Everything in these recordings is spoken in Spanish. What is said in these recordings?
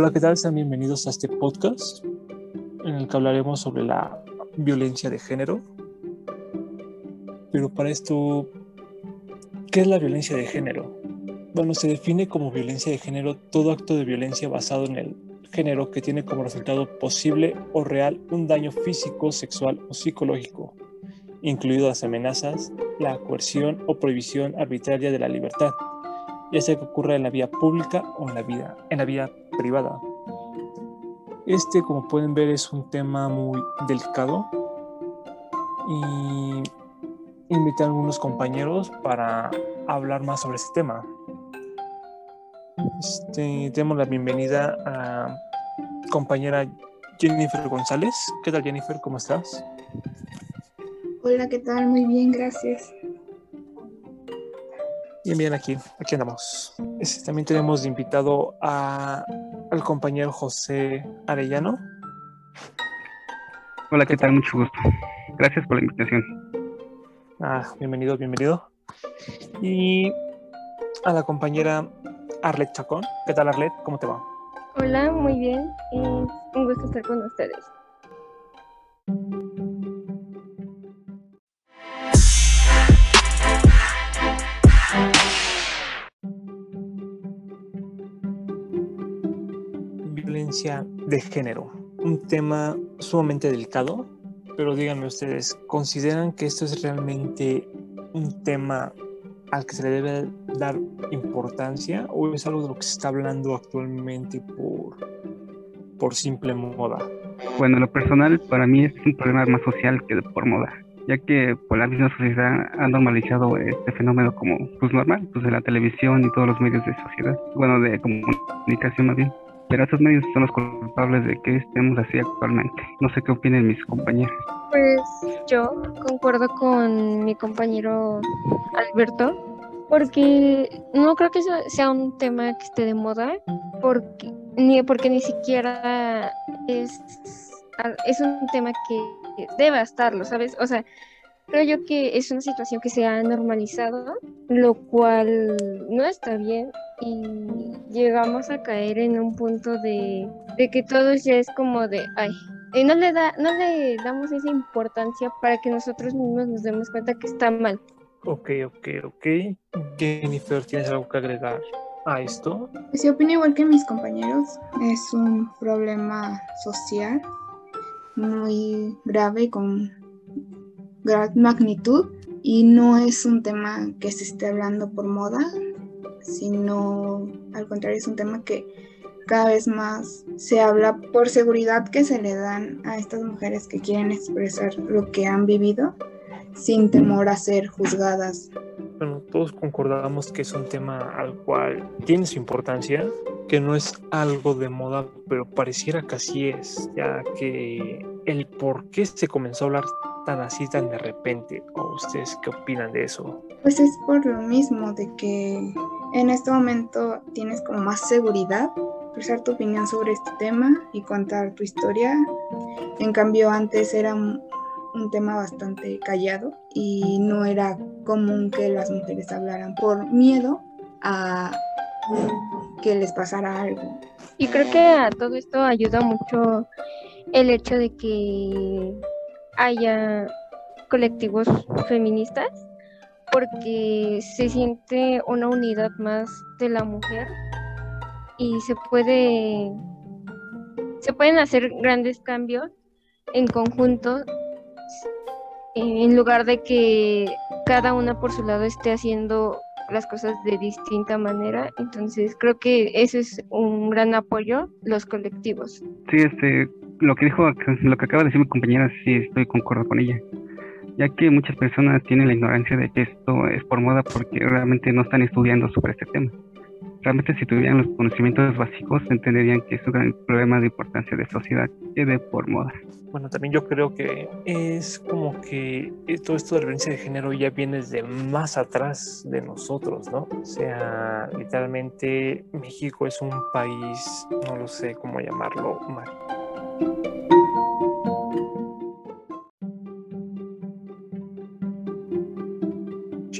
Hola, ¿qué tal? Sean bienvenidos a este podcast en el que hablaremos sobre la violencia de género. Pero para esto, ¿qué es la violencia de género? Bueno, se define como violencia de género todo acto de violencia basado en el género que tiene como resultado posible o real un daño físico, sexual o psicológico, incluido las amenazas, la coerción o prohibición arbitraria de la libertad, ya sea que ocurra en la vía pública o en la, vida, en la vía privada. Este, como pueden ver, es un tema muy delicado y invité a algunos compañeros para hablar más sobre este tema. Este, demos la bienvenida a compañera Jennifer González. ¿Qué tal Jennifer? ¿Cómo estás? Hola, ¿qué tal? Muy bien, gracias. Bien, bien, aquí, aquí andamos. Este, también tenemos de invitado a, al compañero José Arellano. Hola, ¿qué, tal? Mucho gusto. Gracias por la invitación. Ah, bienvenido, bienvenido. Y a la compañera Arlet Chacón. ¿Qué tal, Arlet? ¿Cómo te va? Hola, muy bien. un gusto estar con ustedes. De género. Un tema sumamente delicado, pero díganme ustedes, ¿consideran que esto es realmente un tema al que se le debe dar importancia o es algo de lo que se está hablando actualmente por, por simple moda? Bueno, lo personal para mí es un problema más social que por moda, ya que por la misma sociedad ha normalizado este fenómeno como pues normal, pues de la televisión y todos los medios de sociedad, bueno, de comunicación más bien. Pero esos medios son los culpables de que estemos así actualmente. No sé qué opinen mis compañeros. Pues yo concuerdo con mi compañero Alberto, porque no creo que sea un tema que esté de moda, porque ni porque ni siquiera es, es un tema que debe estarlo, ¿sabes? O sea, creo yo que es una situación que se ha normalizado, lo cual no está bien y llegamos a caer en un punto de, de que todo ya es como de, ay, y no le da, no le damos esa importancia para que nosotros mismos nos demos cuenta que está mal. Ok, ok, ok. Jennifer, ¿tienes algo que agregar a esto? Pues yo opino igual que mis compañeros. Es un problema social muy grave con gran magnitud y no es un tema que se esté hablando por moda, sino al contrario es un tema que cada vez más se habla por seguridad que se le dan a estas mujeres que quieren expresar lo que han vivido sin temor a ser juzgadas. Bueno, todos concordamos que es un tema al cual tiene su importancia, que no es algo de moda, pero pareciera que así es, ya que el por qué se comenzó a hablar tan así, tan de repente, ¿o ustedes qué opinan de eso? Pues es por lo mismo, de que en este momento tienes como más seguridad expresar tu opinión sobre este tema y contar tu historia. En cambio, antes era un, tema bastante callado y no era común que las mujeres hablaran por miedo a que les pasara algo. Y creo que a todo esto ayuda mucho el hecho de que haya colectivos feministas porque se siente una unidad más de la mujer y se puede se pueden hacer grandes cambios en conjunto en lugar de que cada una por su lado esté haciendo las cosas de distinta manera. Entonces creo que eso es un gran apoyo, los colectivos. Sí, este, lo que dijo, lo que acaba de decir mi compañera, sí estoy concuerdo con ella, ya que muchas personas tienen la ignorancia de que esto es por moda porque realmente no están estudiando sobre este tema realmente si tuvieran los conocimientos básicos entenderían que es un gran problema de importancia de sociedad que de por moda. Bueno, también yo creo que es como que todo esto de violencia de género ya viene desde más atrás de nosotros, ¿no? O sea, literalmente México es un país, no lo sé cómo llamarlo,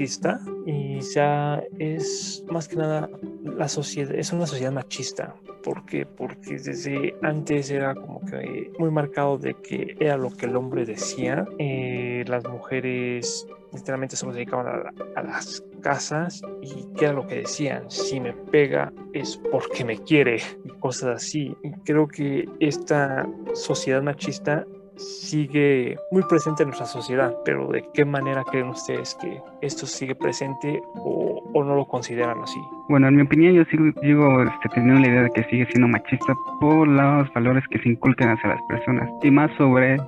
chista y ya es más que nada la sociedad, es una sociedad machista. ¿Por qué? Porque desde antes era como que muy marcado de que era lo que el hombre decía. Eh, las mujeres literalmente solo se dedicaban a, las casas y qué era lo que decían. Si me pega es porque me quiere y cosas así. Y creo que esta sociedad machista sigue muy presente en nuestra sociedad, pero ¿de qué manera creen ustedes que esto sigue presente o, no lo consideran así? Bueno, en mi opinión yo sigo, sigo este, teniendo la idea de que sigue siendo machista por los valores que se inculcan hacia las personas y más sobre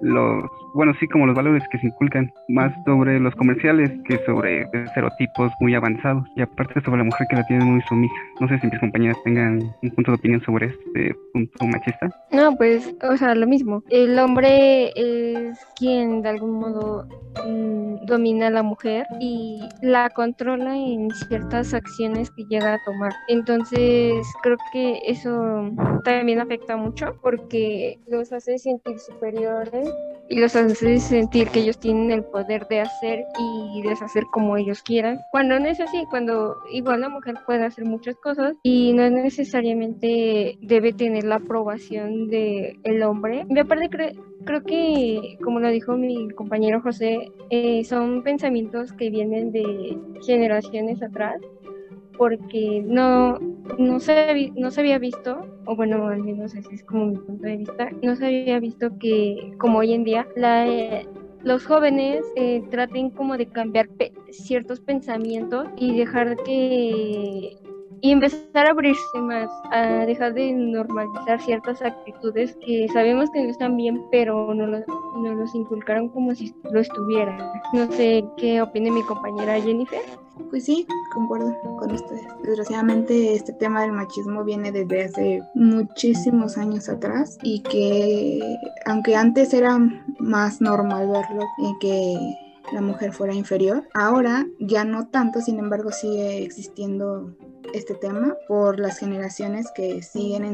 los, bueno, sí, como los valores que se inculcan, más sobre los comerciales que sobre estereotipos muy avanzados y aparte sobre la mujer que la tiene muy sumisa. No sé si mis compañeras tengan un punto de opinión sobre este punto machista. No, pues, o sea, lo mismo. El hombre es quien de algún modo mmm, domina a la mujer y la controla en ciertas acciones que llega a tomar. Entonces, creo que eso también afecta mucho porque los hace sentir superiores y los hace sentir que ellos tienen el poder de hacer y deshacer como ellos quieran. Cuando no es así, cuando igual la mujer puede hacer muchas cosas y no necesariamente debe tener la aprobación del el hombre. Y aparte creo que, como lo dijo mi compañero José, eh, son pensamientos que vienen de generaciones atrás porque no, no, se, no se había visto, o bueno, al menos ese es como mi punto de vista, no se había visto que como hoy en día la, eh, los jóvenes eh, traten como de cambiar pe ciertos pensamientos y dejar que y empezar a abrirse más, a dejar de normalizar ciertas actitudes que sabemos que no están bien, pero no, lo, no los inculcaron como si lo estuvieran. No sé qué opine mi compañera Jennifer. Pues sí, concuerdo con ustedes. Desgraciadamente este tema del machismo viene desde hace muchísimos años atrás y que aunque antes era más normal verlo, y que la mujer fuera inferior, ahora ya no tanto, sin embargo sigue existiendo este tema por las generaciones que siguen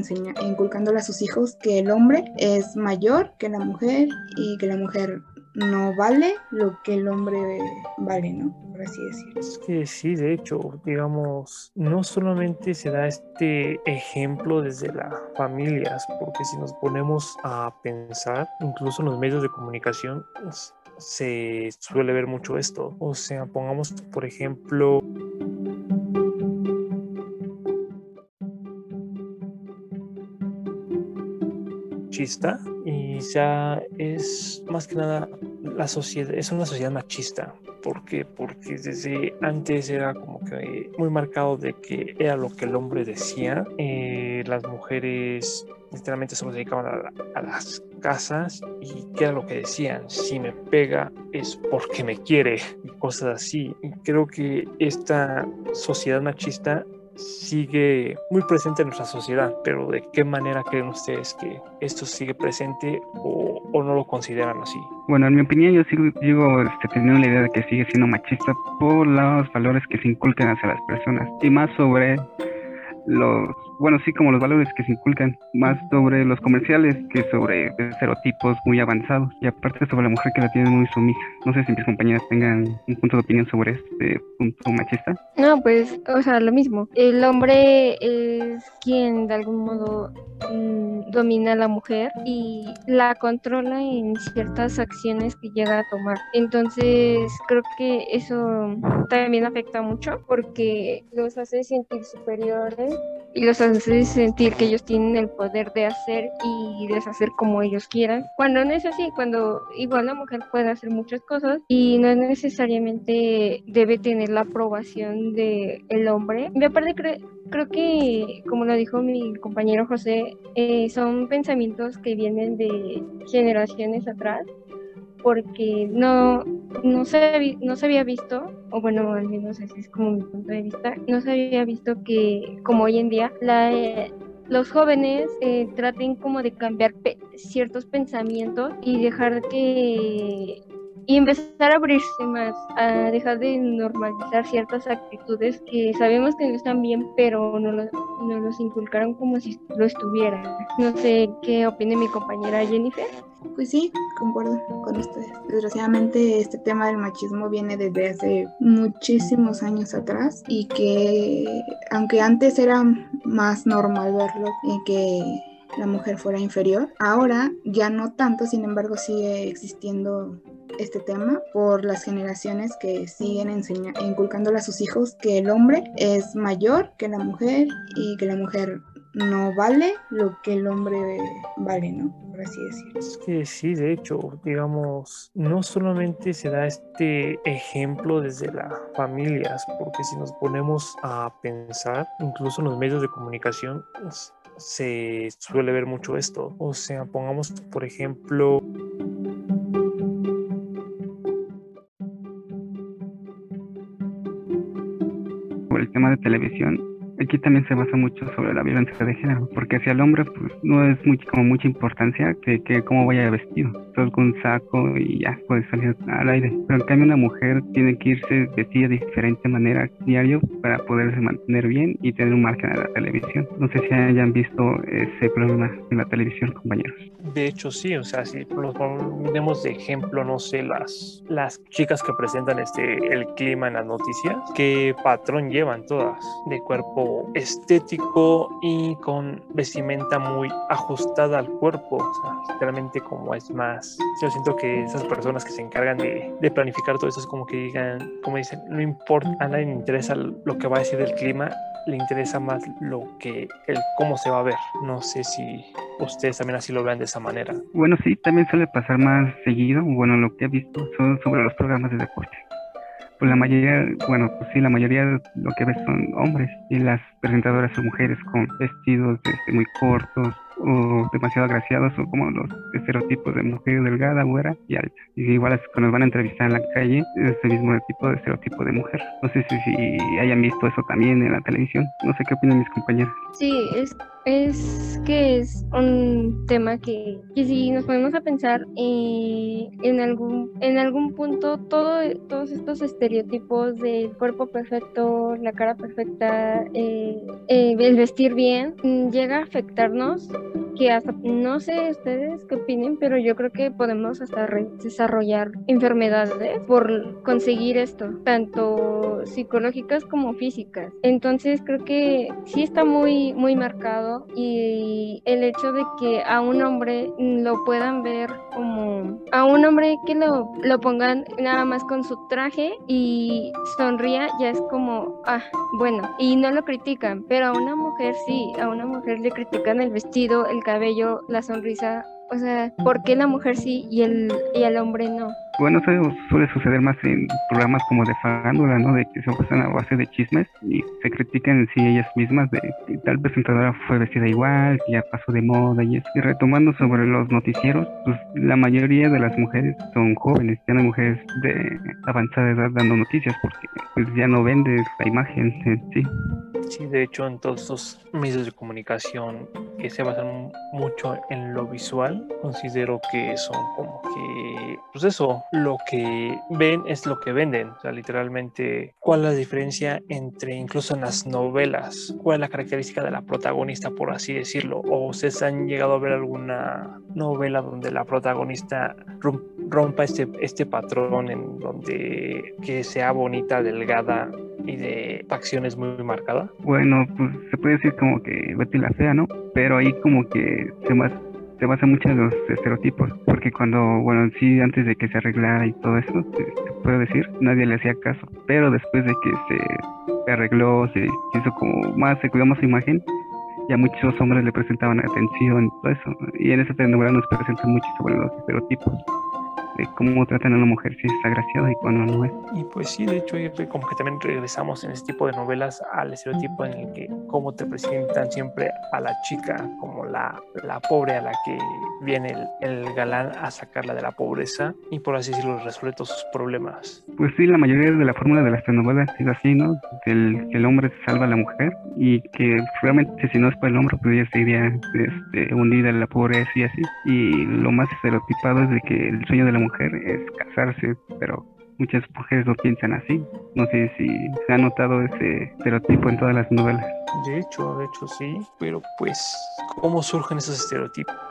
inculcándole a sus hijos que el hombre es mayor que la mujer y que la mujer no vale lo que el hombre vale, ¿no? Por así decirlo. Es que sí, de hecho, digamos, no solamente se da este ejemplo desde las familias, porque si nos ponemos a pensar, incluso en los medios de comunicación, se suele ver mucho esto. O sea, pongamos, por ejemplo, machista y ya es más que nada la sociedad, es una sociedad machista. ¿Por qué? Porque desde antes era como que muy marcado de que era lo que el hombre decía. Eh, las mujeres literalmente se dedicaban a, a, las casas y qué era lo que decían. Si me pega es porque me quiere y cosas así. Y creo que esta sociedad machista sigue muy presente en nuestra sociedad, pero ¿de qué manera creen ustedes que esto sigue presente o, no lo consideran así? Bueno, en mi opinión yo sigo, sigo este, teniendo la idea de que sigue siendo machista por los valores que se inculcan hacia las personas y más sobre los, bueno, sí, como los valores que se inculcan, más sobre los comerciales que sobre estereotipos muy avanzados y aparte sobre la mujer que la tiene muy sumisa. No sé si mis compañeras tengan un punto de opinión sobre este punto machista. No, pues, o sea, lo mismo. El hombre es quien de algún modo mmm, domina a la mujer y la controla en ciertas acciones que llega a tomar. Entonces, creo que eso también afecta mucho porque los hace sentir superiores y los hace sentir que ellos tienen el poder de hacer y deshacer como ellos quieran. Cuando no es así, cuando igual la mujer puede hacer muchas cosas y no necesariamente debe tener la aprobación del el hombre. Y aparte creo que, como lo dijo mi compañero José, eh, son pensamientos que vienen de generaciones atrás porque no, no, se, no se había visto, o bueno, al menos ese es como mi punto de vista, no se había visto que como hoy en día la, eh, los jóvenes eh, traten como de cambiar ciertos pensamientos y dejar que y empezar a abrirse más, a dejar de normalizar ciertas actitudes que sabemos que no están bien, pero no, lo, no los inculcaron como si lo estuvieran. No sé qué opine mi compañera Jennifer. Pues sí, concuerdo con ustedes. Desgraciadamente este tema del machismo viene desde hace muchísimos años atrás y que aunque antes era más normal verlo y que la mujer fuera inferior, ahora ya no tanto, sin embargo sigue existiendo este tema por las generaciones que siguen inculcándole a sus hijos que el hombre es mayor que la mujer y que la mujer no vale lo que el hombre vale, ¿no? Por así decirlo. Es que sí, de hecho, digamos, no solamente se da este ejemplo desde las familias, porque si nos ponemos a pensar, incluso en los medios de comunicación, pues, se suele ver mucho esto. O sea, pongamos, por ejemplo, por el tema de televisión, aquí también se basa mucho sobre la violencia de género, porque hacia el hombre pues no es muy, como mucha importancia que, que cómo vaya vestido, todo con saco y ya puede salir al aire, pero en cambio una mujer tiene que irse vestida de diferente manera diario para poderse mantener bien y tener un margen en la televisión. No sé si hayan visto ese problema en la televisión, compañeros. De hecho sí, o sea, si los ponemos de ejemplo, no sé, las, las chicas que presentan este, el clima en las noticias, qué patrón llevan todas de cuerpo estético y con vestimenta muy ajustada al cuerpo, o sea, literalmente como es más, yo siento que esas personas que se encargan de, de planificar todo eso es como que digan, como dicen, no importa, a nadie le interesa lo que va a decir del clima, le interesa más lo que, el cómo se va a ver. No sé si ustedes también así lo vean de esa manera. Bueno, sí, también suele pasar más seguido. Bueno, lo que he visto son sobre los programas de deporte pues la mayoría, bueno, pues sí, la mayoría de lo que ves son hombres y las presentadoras son mujeres con vestidos este, muy cortos o demasiado agraciados o como los estereotipos de mujer delgada, güera y alta. Y igual cuando nos van a entrevistar en la calle es el mismo tipo de estereotipo de mujer. No sé si, si hayan visto eso también en la televisión. No sé qué opinan mis compañeros. Sí, es es que es un tema que, que si nos ponemos a pensar eh, en algún en algún punto todo, todos estos estereotipos del cuerpo perfecto, la cara perfecta, eh, eh, el vestir bien, mm, llega a afectarnos que hasta, no sé ustedes qué opinen, pero yo creo que podemos hasta desarrollar enfermedades por conseguir esto, tanto psicológicas como físicas. Entonces creo que sí está muy, muy marcado y el hecho de que a un hombre lo puedan ver como a un hombre que lo, lo pongan nada más con su traje y sonría ya es como ah bueno y no lo critican pero a una mujer sí a una mujer le critican el vestido el cabello la sonrisa o sea, ¿por qué la mujer sí y el, y el hombre no? Bueno, eso suele suceder más en programas como de farándula, ¿no? De que se basan a base de chismes y se critican en sí ellas mismas de que tal presentadora fue vestida igual, que ya pasó de moda y eso. Y retomando sobre los noticieros, pues la mayoría de las mujeres son jóvenes, ya no mujeres de avanzada edad dando noticias porque pues ya no vende la imagen en sí. Sí, de hecho, en todos estos medios de comunicación que se basan mucho en lo visual, considero que son como que, pues eso, lo que ven es lo que venden. O sea, literalmente, ¿cuál es la diferencia entre incluso en las novelas? ¿Cuál es la característica de la protagonista, por así decirlo? ¿O ustedes han llegado a ver alguna novela donde la protagonista rompa este, este patrón en donde que sea bonita, delgada y de facciones muy marcadas? Bueno, pues se puede decir como que Betty la Fea, ¿no? Pero ahí como que se más se basa mucho en los estereotipos, porque cuando, bueno, sí, antes de que se arreglara y todo eso, se, puede decir, nadie le hacía caso, pero después de que se, arregló, se hizo como más, se cuidó más su imagen, ya muchos hombres le presentaban atención y todo eso, y en esa telenovela nos presentan mucho sobre los estereotipos cómo tratan a una mujer, si es agraciada y cuando no es. Y pues sí, de hecho, como que también regresamos en este tipo de novelas al estereotipo en el que cómo te presentan siempre a la chica como la, la pobre a la que viene el, galán a sacarla de la pobreza y por así decirlo resuelve todos sus problemas. Pues sí, la mayoría de la fórmula de las telenovelas es así, ¿no? El, el hombre salva a la mujer y que realmente si no es por el hombre pues ella seguiría este, hundida en la pobreza y así. Y lo más estereotipado es de que el sueño de la mujer es casarse, pero muchas mujeres no piensan así. No sé si se ha notado ese estereotipo en todas las novelas. De hecho, de hecho sí, pero pues, ¿cómo surgen esos estereotipos?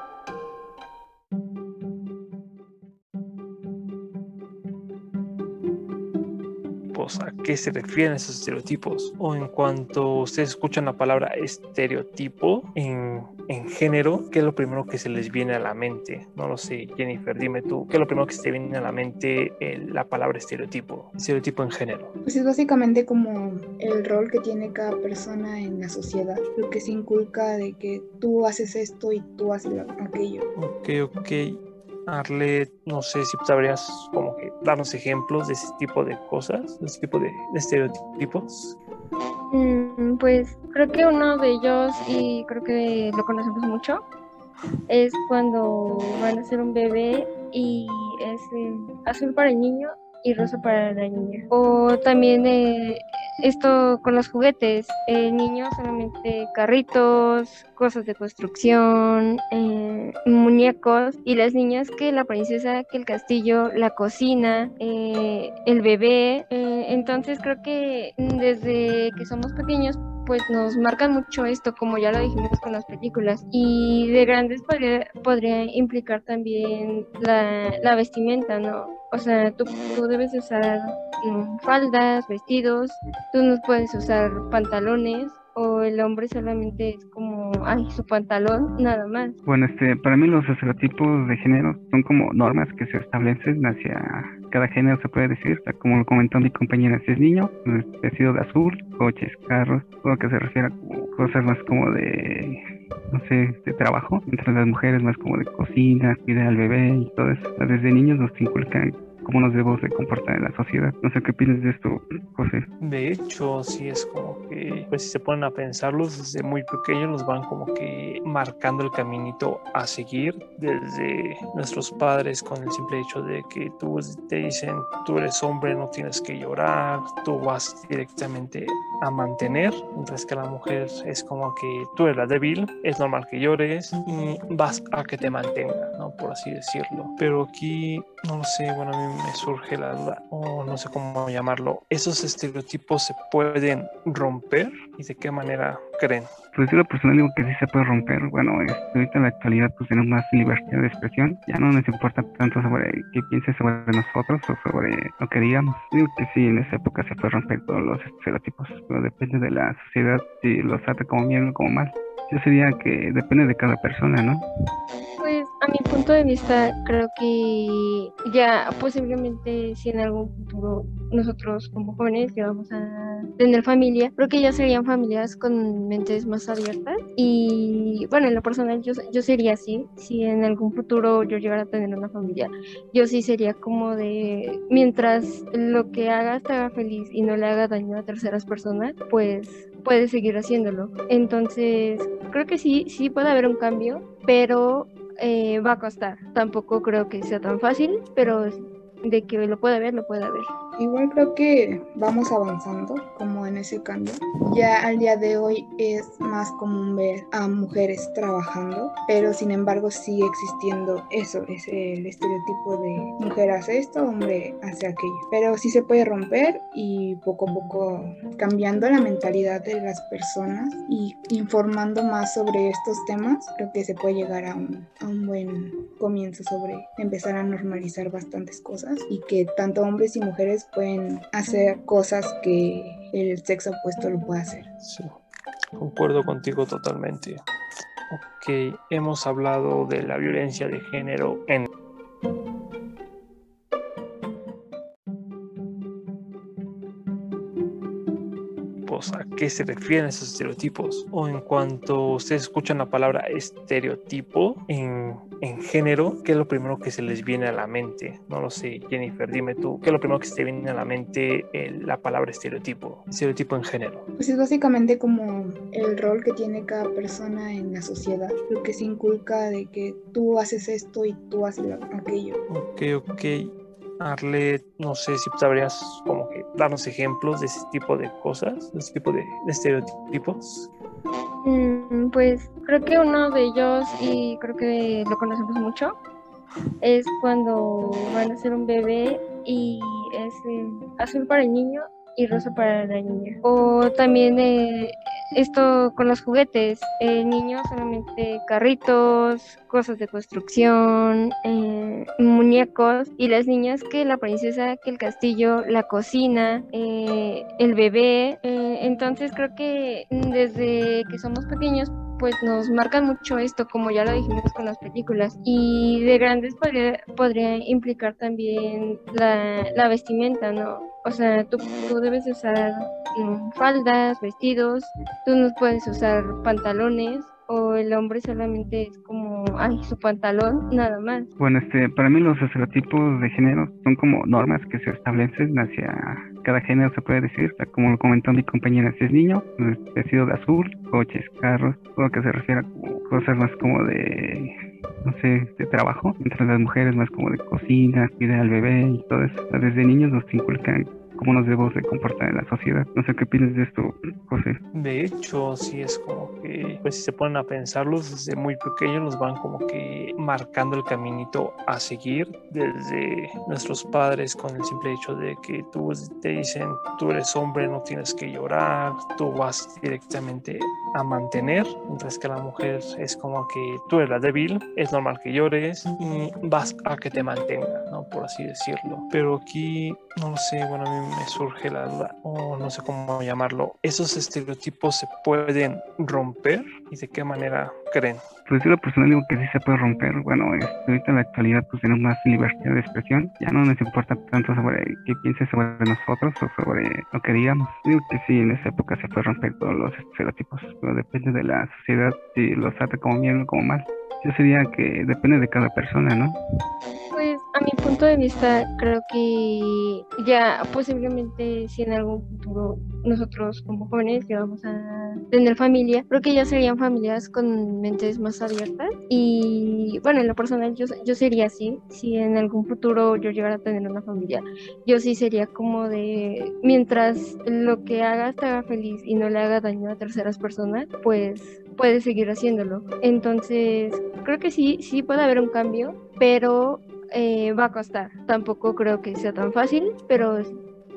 Qué se refieren esos estereotipos o en cuanto ustedes escuchan la palabra estereotipo en, en género, ¿qué es lo primero que se les viene a la mente? No lo sé, Jennifer, dime tú, ¿qué es lo primero que se te viene a la mente la palabra estereotipo? Estereotipo en género. Pues es básicamente como el rol que tiene cada persona en la sociedad, lo que se inculca de que tú haces esto y tú haces aquello. Ok, ok. Arlet, no sé si sabrías como que darnos ejemplos de ese tipo de cosas, de ese tipo de, estereotipos. Mm, pues creo que uno de ellos, y creo que lo conocemos mucho, es cuando van a ser un bebé y es azul para el niño y rosa para la niña. O también eh, esto con los juguetes, el niño solamente carritos, cosas de construcción, eh, muñecos y las niñas que la princesa, que el castillo, la cocina, eh, el bebé. entonces creo que desde que somos pequeños pues nos marcan mucho esto, como ya lo dijimos con las películas. Y de grandes podría, podría implicar también la, la vestimenta, ¿no? O sea, tú, tú debes usar mm, faldas, vestidos, tú no puedes usar pantalones o el hombre solamente es como, ay, su pantalón, nada más. Bueno, este, para mí los estereotipos de género son como normas que se establecen hacia cada género, se puede decir, como lo comentó mi compañera, si es niño, vestido de azul, coches, carros, todo lo que se refiere a cosas más como de no sé, de trabajo, entre las mujeres más como de cocina, cuidar al bebé y todo eso. Desde niños nos inculcan cómo nos debemos de comportar en la sociedad. No sé qué opinas de esto, José. De hecho, sí es como que, pues si se ponen a pensarlos desde muy pequeños, los van como que marcando el caminito a seguir desde nuestros padres con el simple hecho de que tú te dicen, tú eres hombre, no tienes que llorar, tú vas directamente a mantener, mientras que la mujer es como que tú eres la débil, es normal que llores y vas a que te mantenga, ¿no? Por así decirlo. Pero aquí, no lo sé, bueno, a mí me surge la duda, o no sé cómo llamarlo, ¿esos estereotipos se pueden romper y de qué manera creen? Pues yo lo personal digo que sí se puede romper. Bueno, este, ahorita en la actualidad pues tenemos más libertad de expresión. Ya no nos importa tanto sobre qué piense sobre nosotros o sobre lo que digamos. Digo que sí, en esa época se puede romper todos los estereotipos. Pero depende de la sociedad si los trata como bien o como mal. Yo sería que depende de cada persona, ¿no? Pues a mi punto de vista creo que ya posiblemente si en algún futuro nosotros como jóvenes vamos a tener familia, creo que ya serían familias con mentes más abiertas y bueno, en lo personal yo, yo sería así, si en algún futuro yo llegara a tener una familia, yo sí sería como de mientras lo que hagas te haga feliz y no le haga daño a terceras personas, pues puedes seguir haciéndolo. Entonces, creo que sí, sí puede haber un cambio, pero eh, va a costar. Tampoco creo que sea tan fácil, pero de que lo puede ver, lo puede ver. Igual creo que vamos avanzando como en ese cambio. Ya al día de hoy es más común ver a mujeres trabajando, pero sin embargo sigue existiendo eso, es el estereotipo de mujer hace esto, hombre hace aquello. Pero sí se puede romper y poco a poco cambiando la mentalidad de las personas y informando más sobre estos temas, creo que se puede llegar a un, a un buen comienzo sobre empezar a normalizar bastantes cosas y que tanto hombres y mujeres pueden hacer cosas que el sexo opuesto lo puede hacer. Sí, concuerdo contigo totalmente. Ok, hemos hablado de la violencia de género en a qué se refieren esos estereotipos. O en cuanto ustedes escuchan la palabra estereotipo en, en género, ¿qué es lo primero que se les viene a la mente? No lo sé, Jennifer, dime tú, ¿qué es lo primero que se te viene a la mente la palabra estereotipo? Estereotipo en género. Pues es básicamente como el rol que tiene cada persona en la sociedad, lo que se inculca de que tú haces esto y tú haces aquello. Ok, ok. Arlet, no sé si sabrías como que darnos ejemplos de ese tipo de cosas, de ese tipo de, estereotipos. Mm, pues creo que uno de ellos, y creo que lo conocemos mucho, es cuando van a ser un bebé y es azul para el niño y rosa para la niña. O también eh, esto con los juguetes, el niño solamente carritos, cosas de construcción, eh, muñecos y las niñas que la princesa, que el castillo, la cocina, eh, el bebé. entonces creo que desde que somos pequeños pues nos marcan mucho esto, como ya lo dijimos con las películas. Y de grandes podría, podría implicar también la, la, vestimenta, ¿no? O sea, tú, tú debes usar mm, faldas, vestidos, tú no puedes usar pantalones o el hombre solamente es como, ay, su pantalón, nada más. Bueno, este, para mí los estereotipos de género son como normas que se establecen hacia cada género, se puede decir, como lo comentó mi compañera, si es niño, pues, vestido de azul, coches, carros, todo lo que se refiere a cosas más como de no sé, de trabajo, mientras las mujeres más como de cocina, cuidar al bebé y todo eso. Desde niños nos inculcan cómo nos debemos de comportar en la sociedad. No sé qué opinas de esto, José. De hecho, sí es como que, pues si se ponen a pensarlos desde muy pequeños, nos van como que marcando el caminito a seguir desde nuestros padres con el simple hecho de que tú te dicen, tú eres hombre, no tienes que llorar, tú vas directamente a mantener, mientras que la mujer es como que tú eres la débil, es normal que llores y vas a que te mantenga, ¿no? Por así decirlo. Pero aquí, no lo sé, bueno, a mí me surge la duda, o no sé cómo llamarlo, ¿esos estereotipos se pueden romper y de qué manera creen? Pues yo lo personal digo que sí se puede romper. Bueno, este, ahorita en la actualidad pues tenemos más libertad de expresión. Ya no nos importa tanto sobre qué piense sobre nosotros o sobre lo que digamos. Digo que sí, en esa época se puede romper todos los estereotipos, pero depende de la sociedad si los trata como bien o como mal. Yo sería que depende de cada persona, ¿no? Pues a mi punto de vista creo que ya posiblemente si en algún futuro nosotros como jóvenes que vamos a tener familia, creo que ya serían familias con mentes más abiertas y bueno, en lo personal yo, yo sería así, si en algún futuro yo llegara a tener una familia, yo sí sería como de mientras lo que hagas te haga feliz y no le haga daño a terceras personas, pues puedes seguir haciéndolo. Entonces, creo que sí, sí puede haber un cambio, pero eh, va a costar. Tampoco creo que sea tan fácil, pero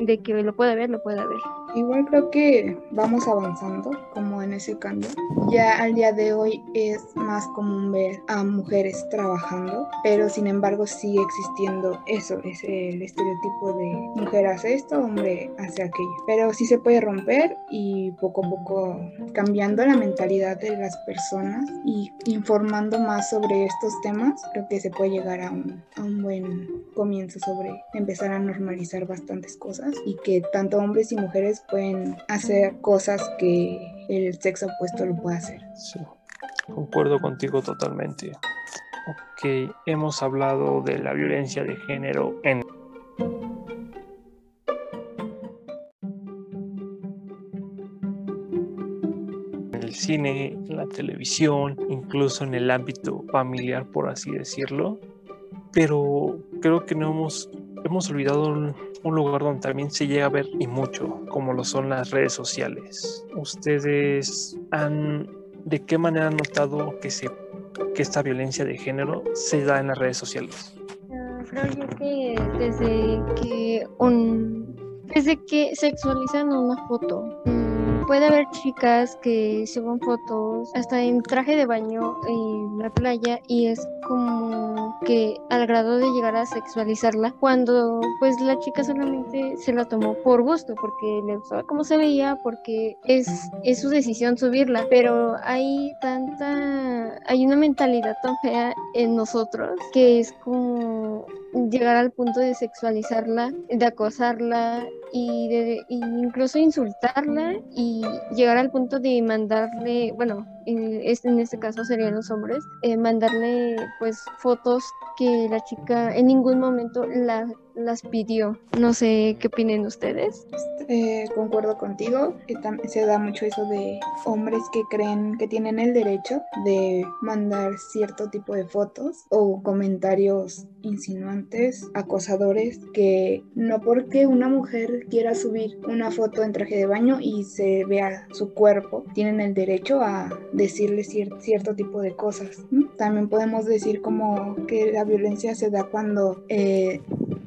de que lo puede ver, lo puede ver. Igual creo que vamos avanzando como en ese cambio. Ya al día de hoy es más común ver a mujeres trabajando, pero sin embargo sigue existiendo eso, es el estereotipo de mujer hace esto, hombre hace aquello. Pero sí se puede romper y poco a poco cambiando la mentalidad de las personas y informando más sobre estos temas, creo que se puede llegar a un, a un buen comienzo sobre empezar a normalizar bastantes cosas y que tanto hombres y mujeres pueden hacer cosas que el sexo opuesto lo puede hacer. Sí, concuerdo contigo totalmente. Ok, hemos hablado de la violencia de género en el cine, en la televisión, incluso en el ámbito familiar, por así decirlo. Pero creo que no hemos, hemos olvidado un lugar donde también se llega a ver y mucho, como lo son las redes sociales. ¿Ustedes han, de qué manera han notado que, se, que esta violencia de género se da en las redes sociales? Uh, creo que desde que un, desde que sexualizan una foto. Puede haber chicas que suban fotos hasta en traje de baño en la playa y es como que al grado de llegar a sexualizarla cuando pues la chica solamente se la tomó por gusto porque le gustaba cómo se veía porque es, es su decisión subirla. Pero hay tanta hay una mentalidad tan fea en nosotros que es como llegar al punto de sexualizarla, de acosarla y de incluso insultarla y llegar al punto de mandarle, bueno, en este caso serían los hombres, eh, mandarle pues fotos que la chica en ningún momento la, las pidió. No sé qué opinen ustedes. Eh, concuerdo contigo, que se da mucho eso de hombres que creen que tienen el derecho de mandar cierto tipo de fotos o comentarios insinuantes, acosadores, que no porque una mujer quiera subir una foto en traje de baño y se vea su cuerpo, tienen el derecho a decirle cierto tipo de cosas. También podemos decir como que la violencia se da cuando... Eh,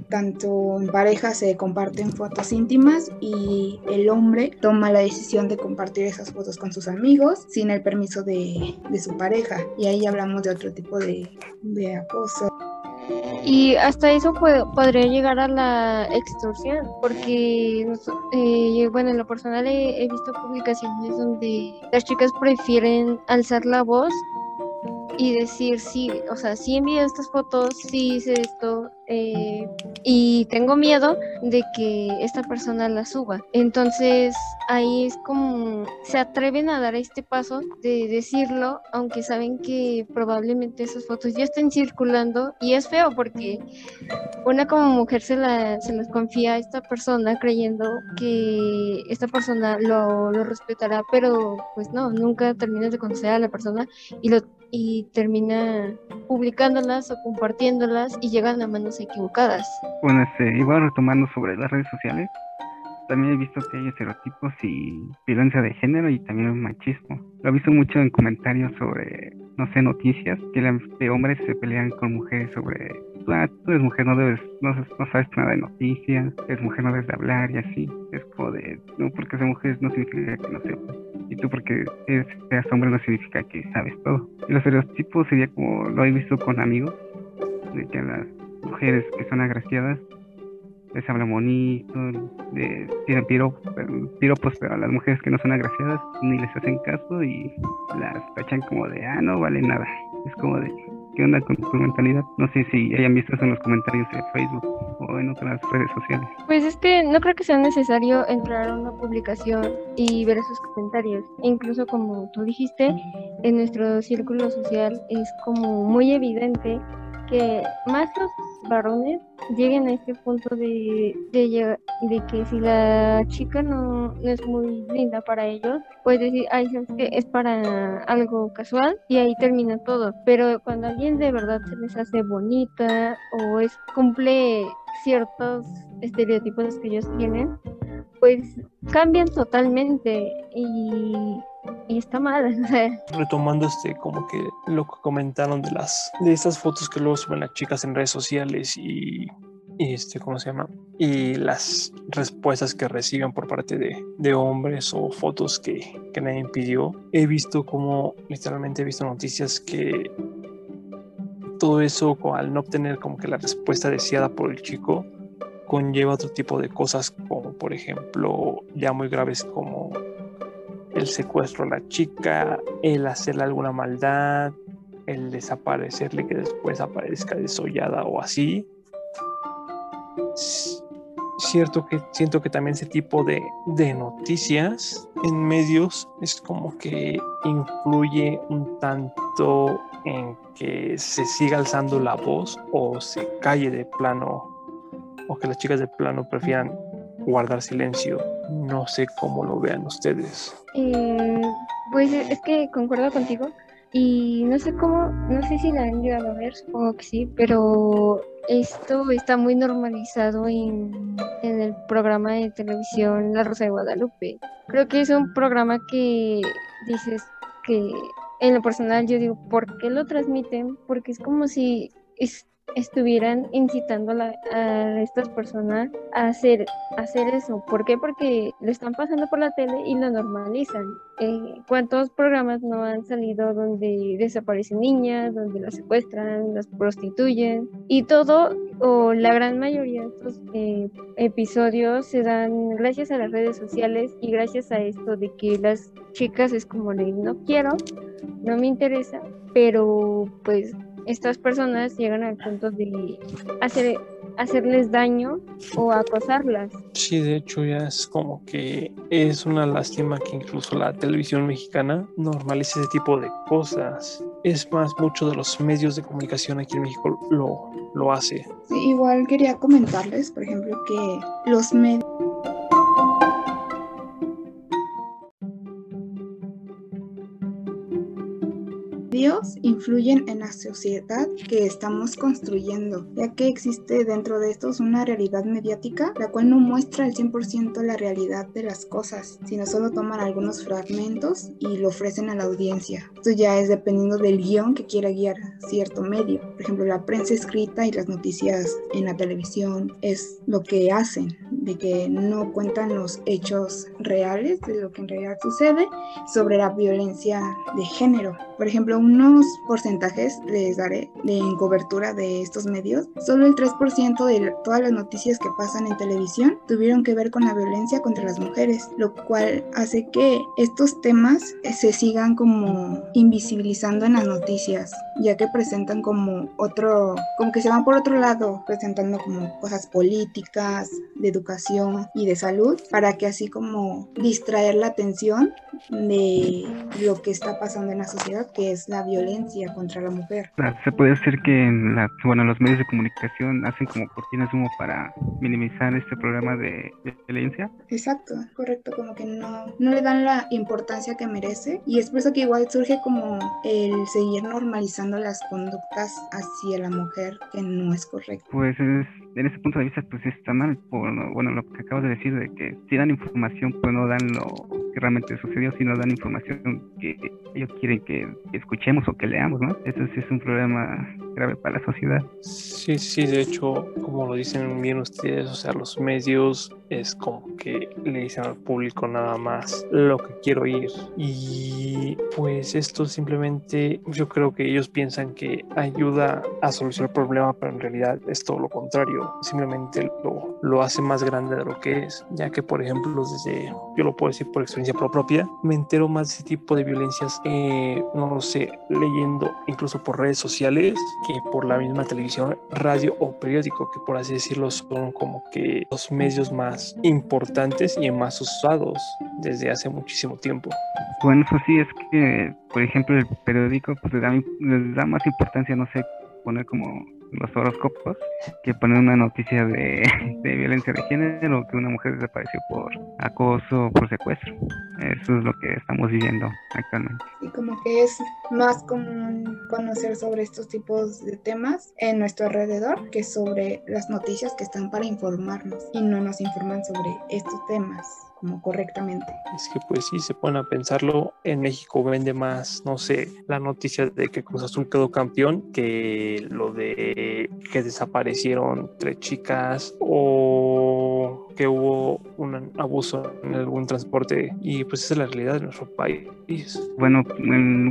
tanto en pareja se comparten fotos íntimas y el hombre toma la decisión de compartir esas fotos con sus amigos sin el permiso de, de su pareja. Y ahí hablamos de otro tipo de, de acoso. Y hasta eso podría llegar a la extorsión, porque, eh, bueno, en lo personal he, visto publicaciones donde las chicas prefieren alzar la voz y decir, sí, o sea, sí envié estas fotos, sí hice esto, eh, y tengo miedo de que esta persona la suba. Entonces, ahí es como se atreven a dar este paso de decirlo, aunque saben que probablemente esas fotos ya estén circulando, y es feo porque una como mujer se, la, se las confía a esta persona creyendo que esta persona lo, lo respetará, pero pues no, nunca terminas de conocer a la persona y lo y termina publicándolas o compartiéndolas y llegan a manos equivocadas. Bueno, este, igual retomando sobre las redes sociales, también he visto que hay estereotipos y violencia de género y también machismo. Lo he visto mucho en comentarios sobre, no sé, noticias, que de hombres se pelean con mujeres sobre, ah, tú eres mujer, no debes, no, no sabes nada de noticias, eres mujer, no debes de hablar y así. Es como no, porque ser mujer no significa que no sepa. Y tú porque eres, seas hombre no significa que sabes todo. Y los estereotipos sería como, lo he visto con amigos, de que las mujeres que son agraciadas les habla bonito, de, tienen piropos, piropos, pero a las mujeres que no son agraciadas ni les hacen caso y las tachan como de, ah, no vale nada. Es como de, ¿qué onda con tu mentalidad? No sé si hayan visto eso en los comentarios de Facebook o en otras redes sociales. Pues es que no creo que sea necesario entrar a una publicación y ver esos comentarios. Incluso como tú dijiste, en nuestro círculo social es como muy evidente que más los varones lleguen a este punto de, de, de que si la chica no, es muy linda para ellos, pues decir, ay, ¿sabes? Es para algo casual y ahí termina todo. Pero cuando alguien de verdad se les hace bonita o es cumple ciertos estereotipos que ellos tienen, pues cambian totalmente y, y está mal. retomando este como que lo que comentaron de las de estas fotos que luego suben las chicas en redes sociales y, y este cómo se llama y las respuestas que reciben por parte de, de hombres o fotos que, que nadie pidió he visto como literalmente he visto noticias que todo eso al no obtener como que la respuesta deseada por el chico conlleva otro tipo de cosas como por ejemplo ya muy graves como el secuestro a la chica, el hacerle alguna maldad, el desaparecerle que después aparezca desollada o así. Cierto que siento que también ese tipo de, de noticias en medios es como que influye un tanto en que se siga alzando la voz o se calle de plano o que las chicas de plano prefieran guardar silencio. No sé cómo lo vean ustedes. Eh, pues e- es que concuerdo contigo y no sé cómo, no sé si la han llegado a ver, supongo que sí, pero esto está muy normalizado en, en el programa de televisión La Rosa de Guadalupe. Creo que es un programa que dices que en lo personal yo digo, ¿por qué lo transmiten? Porque es como si estuvieran incitando a, estas personas a hacer, a hacer eso. ¿Por qué? Porque lo están pasando por la tele y lo normalizan. Eh, ¿Cuántos programas no han salido donde desaparecen niñas, donde las secuestran, las prostituyen? Y todo, o la gran mayoría de estos eh, episodios se dan gracias a las redes sociales y gracias a esto de que las chicas es como de no quiero, no me interesa, pero pues estas personas llegan al punto de hacer, hacerles daño o acosarlas. Sí, de hecho ya es como que es una lástima que incluso la televisión mexicana normalice ese tipo de cosas. Es más, muchos de los medios de comunicación aquí en México lo, lo hace. Sí, igual quería comentarles, por ejemplo, que los medios medios influyen en la sociedad que estamos construyendo, ya que existe dentro de estos una realidad mediática, la cual no muestra al 100% la realidad de las cosas, sino solo toman algunos fragmentos y lo ofrecen a la audiencia. Esto ya es dependiendo del guion que quiera guiar cierto medio. Por ejemplo, la prensa escrita y las noticias en la televisión es lo que hacen, de que no cuentan los hechos reales de lo que en realidad sucede sobre la violencia de género. Por ejemplo, unos porcentajes les daré de en cobertura de estos medios. Solo el 3% de todas las noticias que pasan en televisión tuvieron que ver con la violencia contra las mujeres, lo cual hace que estos temas se sigan como invisibilizando en las noticias, ya que presentan como otro, como que se van por otro lado, presentando como cosas políticas, de educación y de salud, para que así como distraer la atención de lo que está pasando en la sociedad, que es la violencia contra la mujer. Se puede decir que en la, bueno, los medios de comunicación hacen como cortinas humo para minimizar este problema de, violencia. Exacto, correcto, como que no, no le dan la importancia que merece y es por eso que igual surge como el seguir normalizando las conductas hacia la mujer que no es correcto. Pues en ese punto de vista pues está mal por bueno lo que acabas de decir de que si dan información pues no dan lo que realmente sucedió sino dan información que ellos quieren que escuchemos o que leamos no eso sí es un problema grave para la sociedad. Sí sí de hecho como lo dicen bien ustedes o sea los medios es como que le dicen al público nada más lo que quiero oír. Y pues esto simplemente yo creo que ellos piensan que ayuda a solucionar el problema pero en realidad es todo lo contrario simplemente lo, lo hace más grande de lo que es ya que por ejemplo desde yo lo puedo decir por experiencia propia me entero más de ese tipo de violencias eh, no sé leyendo incluso por redes sociales que por la misma televisión radio o periódico que por así decirlo son como que los medios más importantes y más usados desde hace muchísimo tiempo. Bueno, eso sí es que, por ejemplo, el periódico pues, da, le da más importancia, no sé, poner como los horóscopos que ponen una noticia de, violencia de género que una mujer desapareció por acoso o por secuestro. Eso es lo que estamos viviendo actualmente. Y como que es más común conocer sobre estos tipos de temas en nuestro alrededor que sobre las noticias que están para informarnos y no nos informan sobre estos temas correctamente. Es que pues sí, se pone a pensarlo, en México vende más, no sé, la noticia de que Cruz Azul quedó campeón que lo de que desaparecieron tres chicas o que hubo un abuso en algún transporte y pues esa es la realidad de nuestro país. Bueno,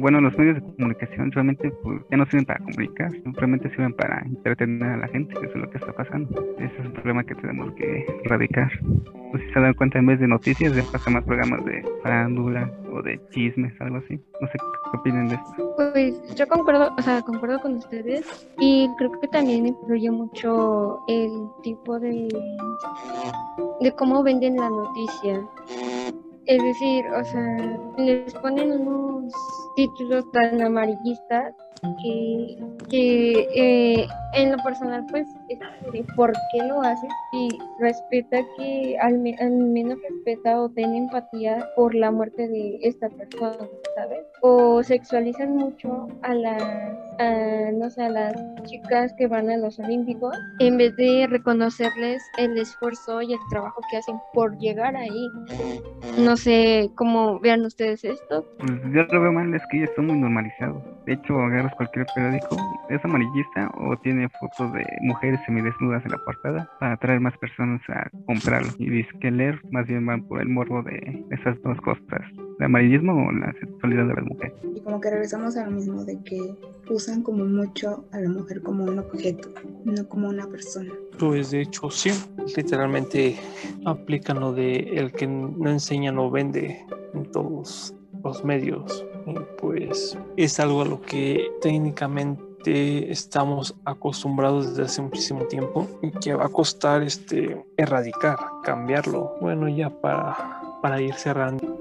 bueno, los medios de comunicación realmente pues, ya no sirven para comunicar, simplemente sirven para entretener a la gente, eso es lo que está pasando. Ese es un problema que tenemos que erradicar. Pues si se dan cuenta, en vez de noticias, ya pasa más programas de farándula de chismes, algo así. No sé qué opinan de esto. Pues yo concuerdo, o sea, concuerdo con ustedes y creo que también influye mucho el tipo de, de cómo venden la noticia. Es decir, o sea, les ponen unos títulos tan amarillistas que, que eh, en lo personal pues por qué lo hace y respeta que al, menos respeta o tiene empatía por la muerte de esta persona, ¿sabes? O sexualizan mucho a las, no sé, a las chicas que van a los olímpicos en vez de reconocerles el esfuerzo y el trabajo que hacen por llegar ahí. No sé cómo vean ustedes esto. Pues yo lo veo mal, es que ya está muy normalizado. De hecho, agarras cualquier periódico, es amarillista o tiene fotos de mujeres semidesnudas en la portada para atraer más personas a comprarlo. Y dice que leer más bien van por el morbo de esas dos cosas, el amarillismo o la sexualidad de la mujer. Y como que regresamos a lo mismo de que usan como mucho a la mujer como un objeto, no como una persona. Pues de hecho sí, literalmente aplican lo de el que no enseña no vende en todos los medios. Pues es algo a lo que técnicamente estamos acostumbrados desde hace muchísimo tiempo y que va a costar este erradicar, cambiarlo. Bueno, ya para, para ir cerrando.